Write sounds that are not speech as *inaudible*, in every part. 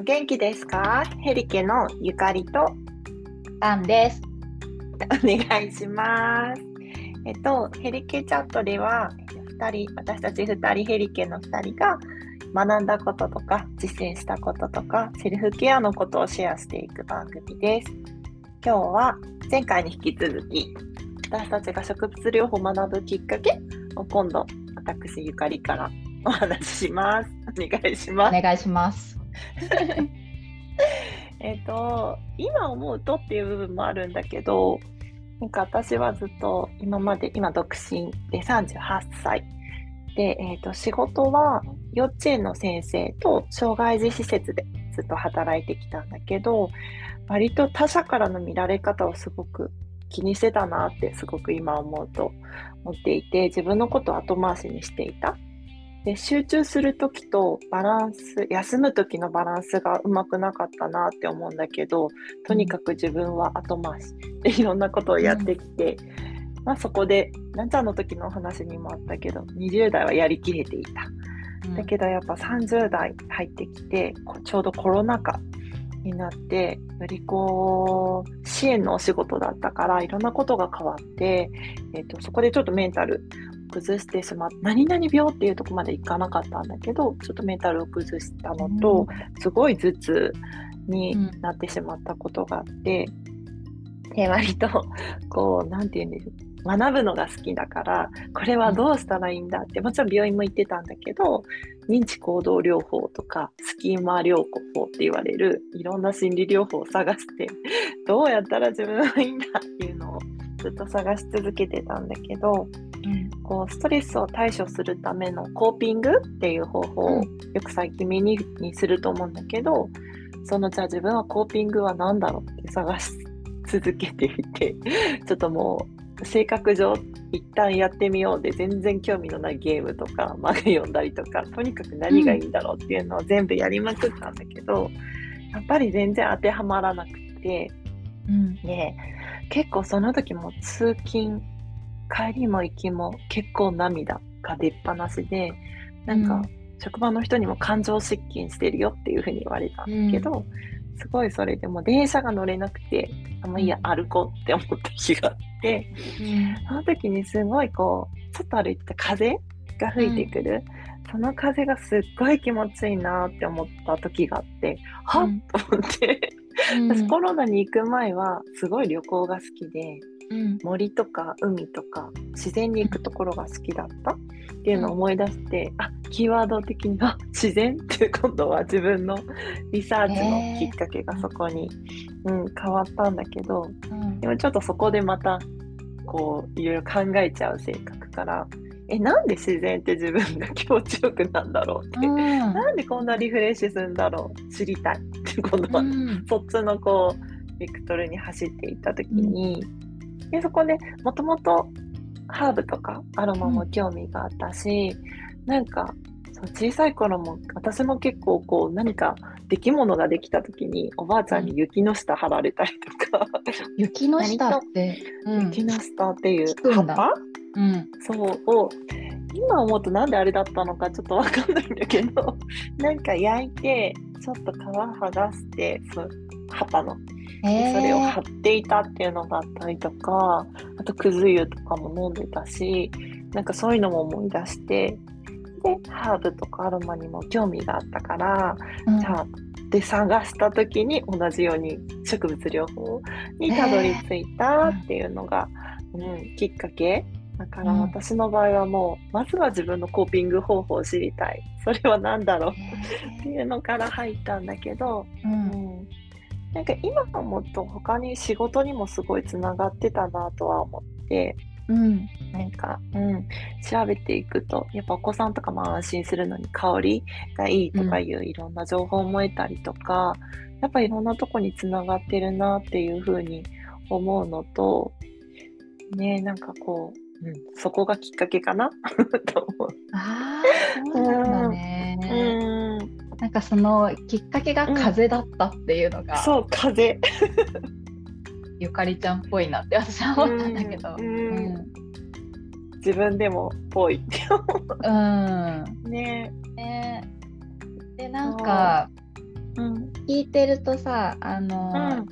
お元気ですか？ヘリケのゆかりとタンです。お願いします。えっと、ヘリケチャットでは、2人、私たち2人、ヘリケの2人が学んだこととか、実践したこととか、セルフケアのことをシェアしていく番組です。今日は前回に引き続き、私たちが植物療法を学ぶきっかけを今度、私ゆかりからお話しします。お願いします。お願いします。*laughs* えっと、今思うとっていう部分もあるんだけど、なんか私はずっと今まで、今独身で38歳。で、えっと、仕事は幼稚園の先生と障害児施設でずっと働いてきたんだけど、割と他者からの見られ方をすごく気にしてたなってすごく今思うと思っていて、自分のことを後回しにしていた。で集中する時とバランス休む時のバランスがうまくなかったなって思うんだけどとにかく自分は後回しでいろんなことをやってきて、うん、まあ、そこでなんちゃんの時のお話にもあったけど20代はやりきれていた、うん、だけどやっぱ30代入ってきてちょうどコロナ禍になってよりこう支援のお仕事だったからいろんなことが変わって、えーと、とそこでちょっとメンタル崩してしまって何々病っていうとこまでいかなかったんだけどちょっとメンタルを崩したのと、うん、すごい頭痛になってしまったことがあって、うん、で割とこう何て言うんでしょう学ぶのが好きだからこれはどうしたらいいんだってもちろん病院も行ってたんだけど認知行動療法とかスキーマ療法って言われるいろんな心理療法を探して *laughs* どうやったら自分はいいんだっていうのをずっと探し続けてたんだけど、うん、こうストレスを対処するためのコーピングっていう方法をよく最近耳にすると思うんだけど、そのじゃあ自分はコーピングは何だろうって探し続けていて *laughs* ちょっともう性格上一旦やってみようで全然興味のないゲームとか漫画読んだりとかとにかく何がいいんだろうっていうのを全部やりまくったんだけど、やっぱり全然当てはまらなくて、うん、で結構その時も通勤帰りも行きも結構涙が出っ放しでなんか職場の人にも感情失禁してるよっていうふうに言われたんだけど、うん、すごいそれでも電車が乗れなくてあんまいいや歩こうって思った日があって、うん、その時にすごいこうちょっと歩いてた風が吹いてくる、うん、その風がすっごい気持ちいいなって思った時があってはっ、と思って。私コロナに行く前はすごい旅行が好きで、うん、森とか海とか自然に行くところが好きだった？っていうのを思い出して、うん、あキーワード的にあ *laughs* 自然って今度は自分の *laughs* リサーチのきっかけがそこに、うん、変わったんだけど、うん、でもちょっとそこでまたこういろいろ考えちゃう性格からえなんで自然って自分が気持ちよくなんだろうって、うん、なんでこんなリフレッシュするんだろう？知りたいって今度は、うん、そっちのこうベクトルに走っていった時に、うん、でそこでもともとハーブとかアロマも興味があったし、うん、なんかそう小さい頃も私も結構こう何か出来物ができた時におばあちゃんに雪の下貼られたりとか、*laughs* 雪の下って、雪の下っていう葉っぱ？うん、そうを今思うとなんであれだったのか *laughs* ちょっとわかんないんだけどなんか焼いてちょっと皮剥がしてそう葉っぱの、えー、それを貼っていたっていうのがあったりとかあとくず湯とかも飲んでたしなんかそういうのも思い出してでハーブとかアロマにも興味があったから、うん、じゃあで探した時に同じように植物療法にたどり着いたっていうのが、えー、うん、きっかけ。だから私の場合はもう、うん、まずは自分のコーピング方法を知りたい。それは何だろうっていうのから入ったんだけど、うん、うん、なんか今思うと他に仕事にもすごいつながってたなとは思って、うん、なんか、うん、調べていくとやっぱお子さんとかも安心するのに香りがいいとかいういろんな情報も得たりとか、やっぱいろんなとこにつながってるなっていうふうに思うのとねなんかこううん、そこがきっかけかな *laughs* と思う。ああ、そうなんだね。うん、なんかそのきっかけが風だったっていうのが、うん、そう風。ゆかりちゃんっぽいなって私は思ったんだけど。うん。自分でもぽい。って思う。うん。ね。ね。でなんか、う。ん、聞いてるとさあの、うん、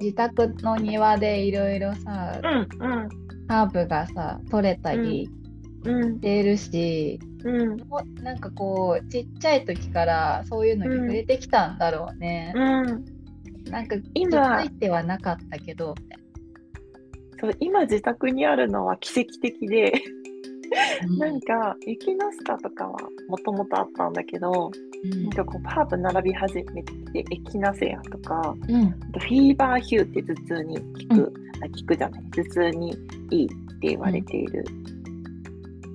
自宅の庭でいろいろさ、うんうん、ハーブがさ取れたりしてるし、うん、なんかこうちっちゃい時からそういうのに触れてきたんだろうね。うん、なんか気づいてはなかったけど。そう今自宅にあるのは奇跡的で。なんかエキナスタとかはもともとあったんだけど、うん、なんかこうハーブ並び始めてエキナセアとか、うん、フィーバーヒューって頭痛に効く、うん、あ効くじゃない？頭痛にいいって言われている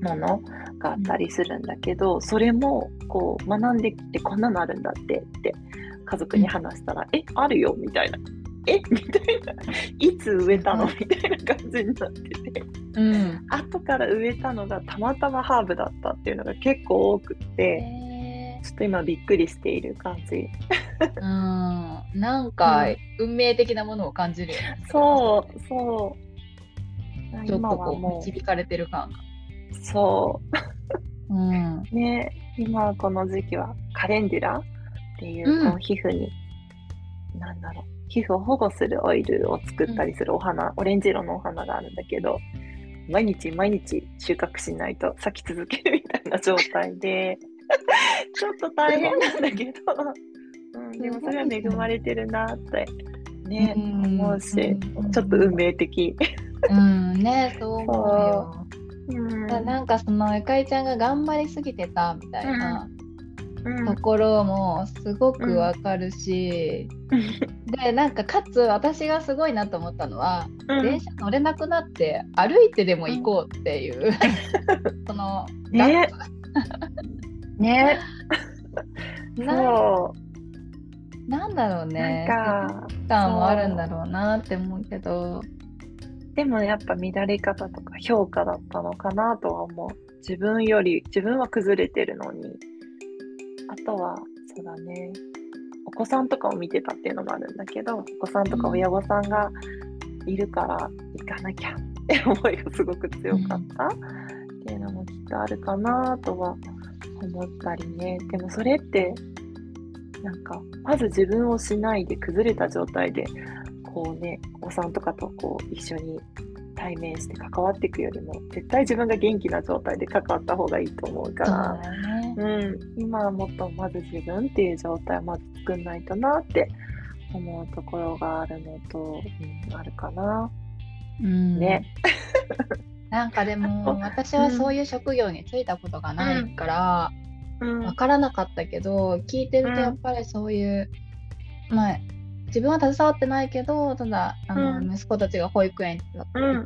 もの。があったりするんだけど、それもこう学んできてこんなのあるんだってって家族に話したら「えあるよ」みたいなえ？みたいな、いつ植えたの？みたいな感じになってて、うん、後から植えたのがたまたまハーブだったっていうのが結構多くて、ちょっと今びっくりしている感じ。うん、なんか、運命的なものを感じるよね。そうそう。ちょっとこう導かれてる感が。そう。うん、ね。今この時期はカレンデュラっていうこの皮膚に、うん、なんだろう。皮膚を保護するオイルを作ったりするお花、うん、オレンジ色のお花があるんだけど毎日毎日収穫しないと咲き続けるみたいな状態で *laughs* ちょっと大変なんだけど、うん、でもそれは恵まれてるなってね、思うし、ちょっと運命的。うん。ねそう思うよ。うん、なんかそのゆかりちゃんが頑張りすぎてたみたいなところもすごくわかるし、うん、でなんかかつ私がすごいなと思ったのは、うん、電車乗れなくなって歩いてでも行こうっていう、*laughs* そのね。*laughs* ね。そう。なんだろうね。なんか感もあるんだろうなって思うけどでもやっぱ乱れ方とか評価だったのかなとは思う。自分より自分は崩れてるのに。あとは、そうだね、お子さんとかを見てたっていうのもあるんだけど、お子さんとか親御さんがいるから行かなきゃって思いがすごく強かった。っていうのもきっとあるかなとは思ったりね。でもそれって、なんか、まず自分をしないで崩れた状態で、こうね、お子さんとかとこう一緒に対面して関わっていくよりも絶対自分が元気な状態で関わった方がいいと思うから、ね、うん、今はもっとまず自分っていう状態をまず作んないとなって思うところがあるのと、うん、あるかな。うん、ね。*laughs* なんかでも *laughs* 私はそういう職業に就いたことがないから、うん、分からなかったけど聞いてるとやっぱりそういう、まあ自分は携わってないけどただあの、うん、息子たちが保育園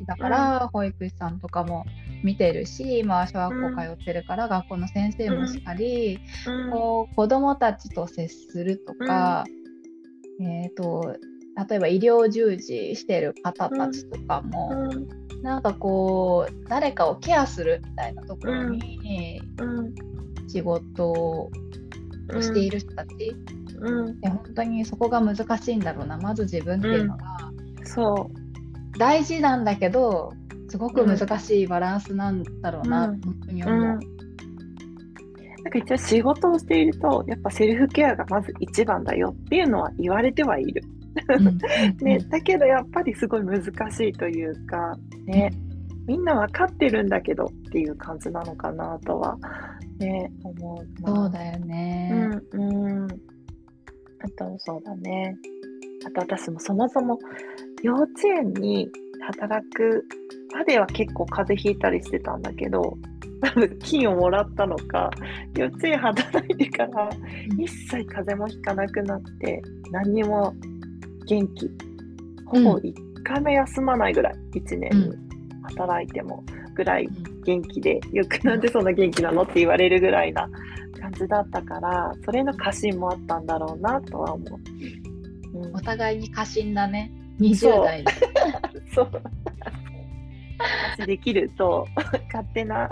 だから、うん、保育士さんとかも見てるし今は小学校通ってるから、学校の先生もしっかり、こう子どもたちと接するとか、えーと、例えば医療従事してる方たちとかも、うん、なんかこう誰かをケアするみたいなところに、仕事をしている人たちうん、で本当にそこが難しいんだろうな。まず自分っていうのが、うん、そう。大事なんだけどすごく難しいバランスなんだろうな、うん、本当に思う。なんか一応仕事をしているとやっぱセルフケアがまず一番だよっていうのは言われてはいる。*laughs* ね、だけどやっぱりすごい難しいというかねみんな分かってるんだけどっていう感じなのかなとはね思うそうだよね。うん、うんあとそうだね。あと私もそもそも幼稚園に働くまでは結構風邪ひいたりしてたんだけど、多分金をもらったのか、幼稚園働いてから一切風邪もひかなくなって、何にも元気。ほぼ1回目休まないぐらい、1年働いてもぐらい元気で、よくなんでそんな元気なのって言われるぐらいな感じだったからそれの過信もあったんだろうなとは思う、うん、お互いに過信だね。20代で。そう。できると勝手な、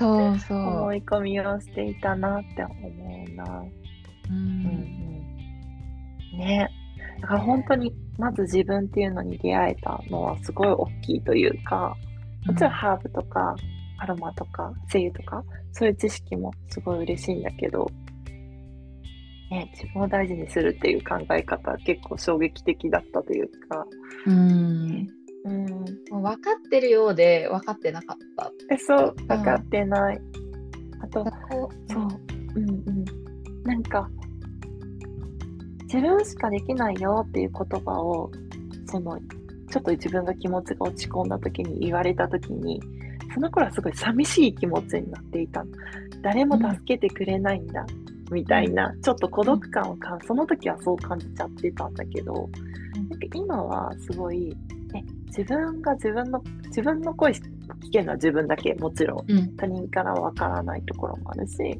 そうそう。思い込みをしていたなって思うな。うん、うんうん、ね。だから本当にまず自分っていうのに出会えたのはすごい大きいというかもちろんハーブとかアロマとか精油とかそういう知識もすごい嬉しいんだけどね、自分を大事にするっていう考え方結構衝撃的だったというか。うんうん、もう分かってるようで分かってなかった。えそう分かってない。うん、あとそう、うんうん、なんか自分しかできないよっていう言葉をそのちょっと自分が気持ちが落ち込んだ時に言われた時にその頃はすごい寂しい気持ちになっていた。誰も助けてくれないんだ、みたいなちょっと孤独感をかその時はそう感じちゃってたんだけどなんか今はすごいえ自分が自分の自分の声聞けるのは自分だけもちろん、うん、他人からはわからないところもあるしで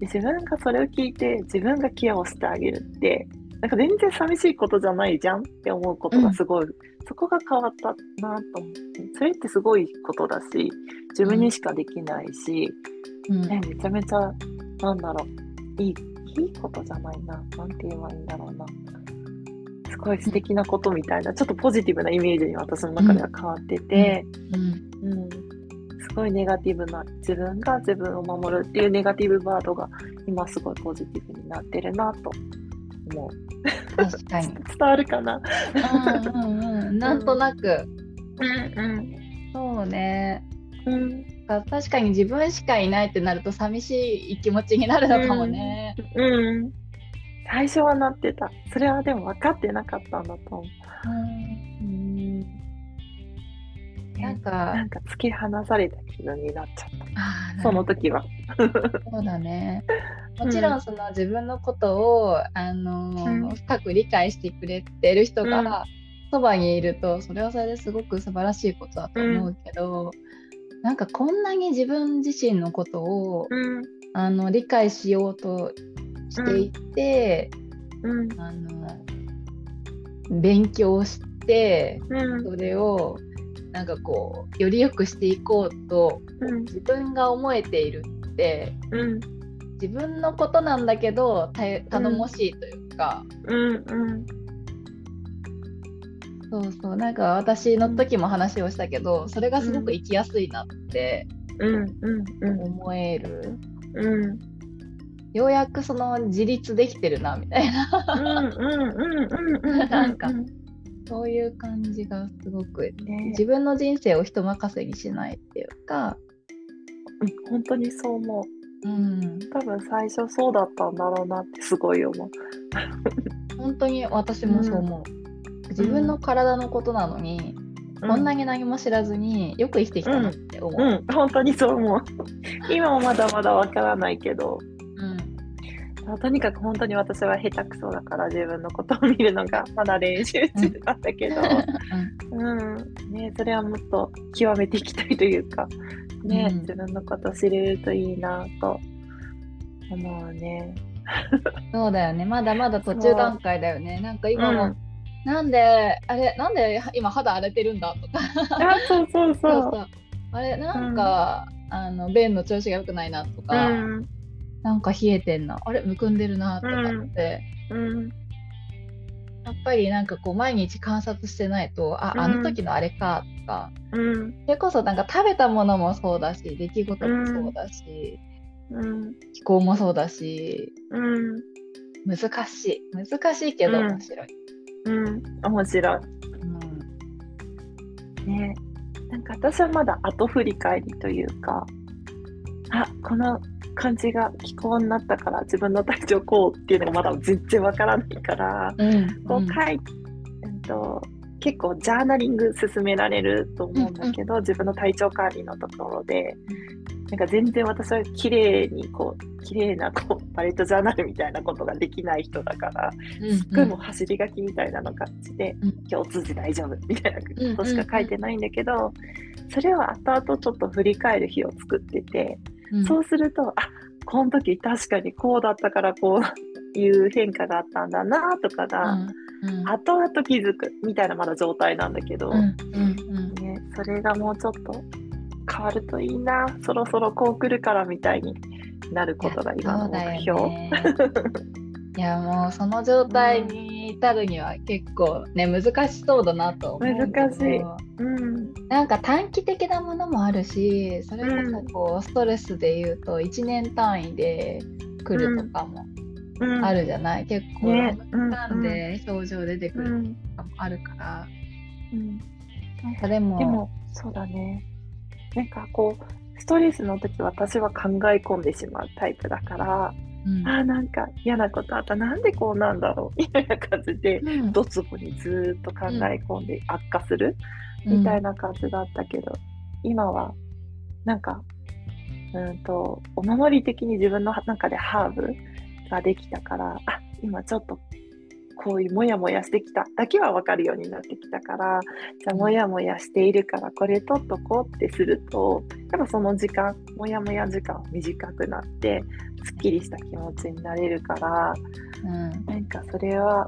自分がそれを聞いて自分がケアをしてあげるってなんか全然寂しいことじゃないじゃんって思うことがすごい、うん、そこが変わったなと思って。それってすごいことだし自分にしかできないし、うん、ね、めちゃめちゃなんだろう。いいいいことじゃないな。なんて言えばいいんだろうな。すごい素敵なことみたいなちょっとポジティブなイメージに私の中では変わってて、うん、うん、すごいネガティブな自分が自分を守るっていうネガティブワードが今すごいポジティブになってるなと思う。確かに *laughs* 伝わるかな？うんうん、うん、なんとなく、うんうん、そうね、うん、確かに自分しかいないってなると寂しい気持ちになるのかもね。うん、うん最初はなってた。それはでも分かってなかったんだと思う。うん。なんか、なんか突き放された気分になっちゃった。その時は。そうだね。*laughs* もちろんその自分のことを、あのーうん、深く理解してくれてる人がそばにいると、それはそれですごく素晴らしいことだと思うけど、うん、なんかこんなに自分自身のことを、うん、あの理解しようとしていて、うん、あの勉強して、うん、それをなんかこうより良くしていこうと、うん、自分が思えているって、自分のことなんだけど頼もしいというか。うんうんそうそうなんか私の時も話をしたけどそれがすごく生きやすいなって思える。うん。ようやくその自立できてるなみたいな。なんかそういう感じがすごく、ね、自分の人生を人任せにしないっていうか、うん、本当にそう思う、うん、多分最初そうだったんだろうなってすごい思う。本当に私もそう思う、うん、自分の体のことなのに、うん、こんなに何も知らずによく生きてきたなって思う、うん、本当にそう思う。今もまだまだわからないけどとにかく本当に私は下手くそだから自分のことを見るのがまだ練習中だったけど、うん、うん、ね、それはもっと極めていきたいというか、ね、うん、自分のこと知れるといいなと思うね。そうだよね。まだまだ途中段階だよね。なんか今も、うん、なんであれなんで今肌荒れてるんだとか。あそうそうそう。あれなんか、あの便の調子が良くないなとか、なんか冷えてんなあれむくんでるなとかって、うん、うん、やっぱりなんかこう毎日観察してないとあ、うん、あの時のあれかとか、うん、それこそなんか食べたものもそうだし出来事もそうだし、うん、気候もそうだし、うん、難しい。難しいけど面白い。うん、面白い。うん、ね。なんか私はまだ後振り返りというかあこの感じが気候になったから自分の体調こうっていうのがまだ全然わからないから、うん、こう書い、えっと、結構ジャーナリング進められると思うんだけど、うんうん、自分の体調管理のところで、なんか全然私は綺麗にこう綺麗なこうバレットジャーナルみたいなことができない人だから、うんうん、すっごいもう走り書きみたいなの感じで、うん、今日通じ大丈夫みたいなことしか書いてないんだけど、それは後々ちょっと振り返る日を作ってて。うん、そうするとあこの時確かにこうだったからこういう変化があったんだなとかが、うん。うん、後々気づくみたいなまだ状態なんだけど、うん。うん。ね、それがもうちょっと変わるといいな。そろそろこう来るからみたいになることが今の目標。*laughs* いやもうその状態に至るには結構ね難しそうだなと思う難しい、うん、なんか短期的なものもあるしそれこそこう、ストレスでいうと1年単位で来るとかもあるじゃない、結構、ね、間で症状出てくるとかもあるから、うん、なんかでもでもそうだね。なんかこうストレスの時私は考え込んでしまうタイプだから、うん、あなんか嫌なことあった。なんでこうなんだろう？みたいな感じで、うん、ドツボにずっと考え込んで悪化する、みたいな感じだったけど、今はなんかうんとお守り的に自分の中でハーブができたからあ今ちょっとこういうモヤモヤしてきただけは分かるようになってきたからじゃあモヤモヤしているからこれ取っとこうってするとやっぱその時間モヤモヤ時間短くなってすっきりした気持ちになれるから、うん、なんかそれは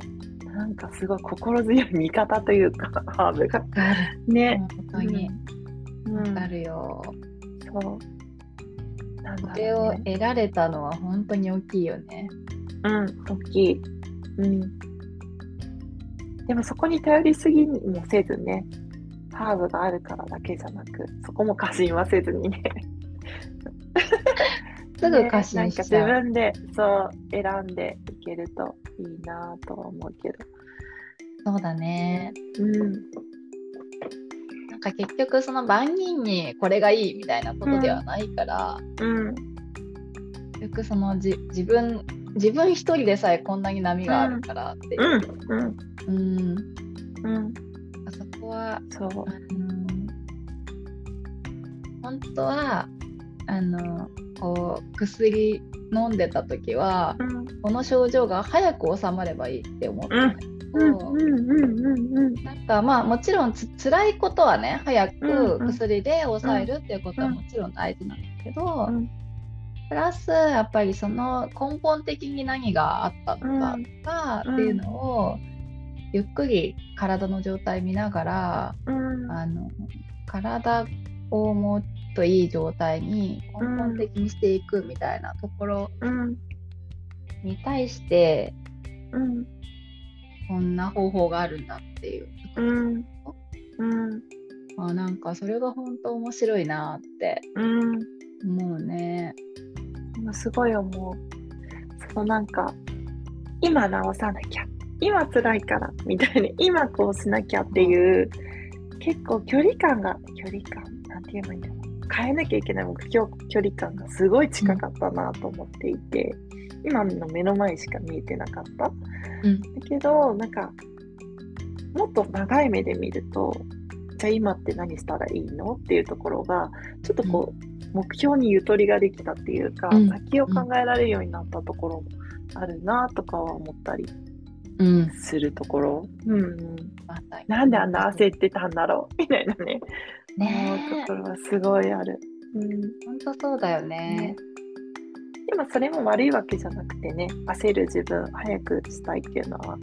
なんかすごい心強い味方というか *laughs* ハーブが。ね。本当に。わ、かるよ、そう。それを得られたのは本当に大きいよね。うん、大きい。うん。でもそこに頼りすぎもせずね、ハーブがあるからだけじゃなく、そこも過信はせずにね。*laughs* すぐ過信しちゃう、ね、なんか自分でそう選んでいけるといいなとは思うけど。そうだね。うん。なんか結局その万人にこれがいいみたいなことではないから、うん、結局そのじ自分自分一人でさえこんなに波があるからっていう。うん。うん。うん、あそこは、そう。あの本当は、あの、こう、薬飲んでた時は、うん、この症状が早く収まればいいって思ってたん。だけど、なんかまあもちろんつ辛いことはね早く薬で抑えるっていうことはもちろん大事なんだけど、うん。プラスやっぱりその根本的に何があったのかとかっていうのを、ゆっくり体の状態見ながら、うん、あの体をもっといい状態に根本的にしていくみたいなところに対して、うん、こんな方法があるんだっていうところ、うん、あなんかそれが本当面白いなって思うね。すごい思う。そのなん。か、今直さなきゃ、今辛いからみたいな、今こうしなきゃっていう、結構距離感が、距離感、なん。て言えばいいん。だろう。変えなきゃいけない目標距離感がすごい近かったなと思っていて、うん、今の目の前しか見えてなかった。うん、だけど、なんか、もっと長い目で見ると、じゃあ今って何したらいいのっていうところが、ちょっとこう、目標にゆとりができたっていうか、うん、先を考えられるようになったところもあるなとかは思ったりするところ、うん、うん、なん。であん。な焦ってたん。だろうみたいなねね思うところはすごいある。うん、本当そうだよね。ねでもそれも悪いわけじゃなくてね焦る自分早くしたいっていうのは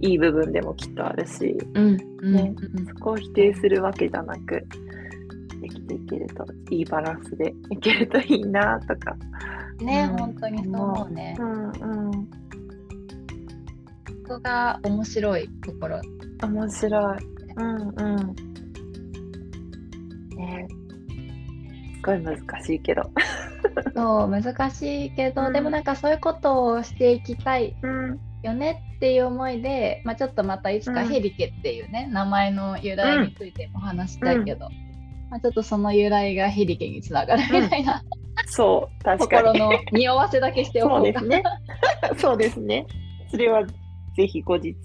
いい部分でもきっとあるし、うん。ね、うん、そこを否定するわけじゃなくできていけるといいバランスでいけるといいなとか。ね、うん、本当にそう思うね。うん。うん。ここが面白いところ。面白い。うんうん。ね。すごい難しいけど。*laughs* そう難しいけど、うん、でもなんかそういうことをしていきたいよねっていう思いで、まあ、ちょっとまたいつかヘリケっていうね、名前の由来についても話したいけど、まあ、ちょっとその由来がヘリケにつながるみたいな、うん、そう確かに。心の匂わせだけしておこうそうですね。そうですね。それはぜひ後日ね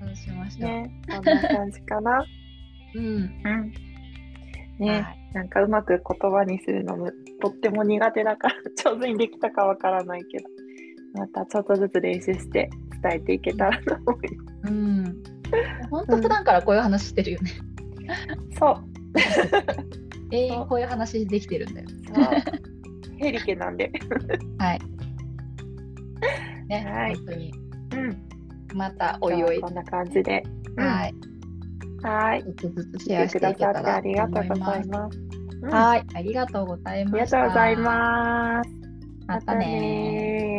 そうしましょう、ね、こんな感じかな *laughs* うん、うん、ね、はい、なんかうまく言葉にするのもとっても苦手だから上手にできたかわからないけどまたちょっとずつ練習して伝えていけたらと思います。うん。本当普段からこういう話してるよね。そう。永遠こういう話できてるんだよ。ヘリケなんで。はい。*laughs* ね、はい、本当に。うん。またおいおい。こんな感じで。はい。はい。ちょっとずつシェアしていけたらありがとうございます。はい、ありがとうございます。ありがとうございます。またね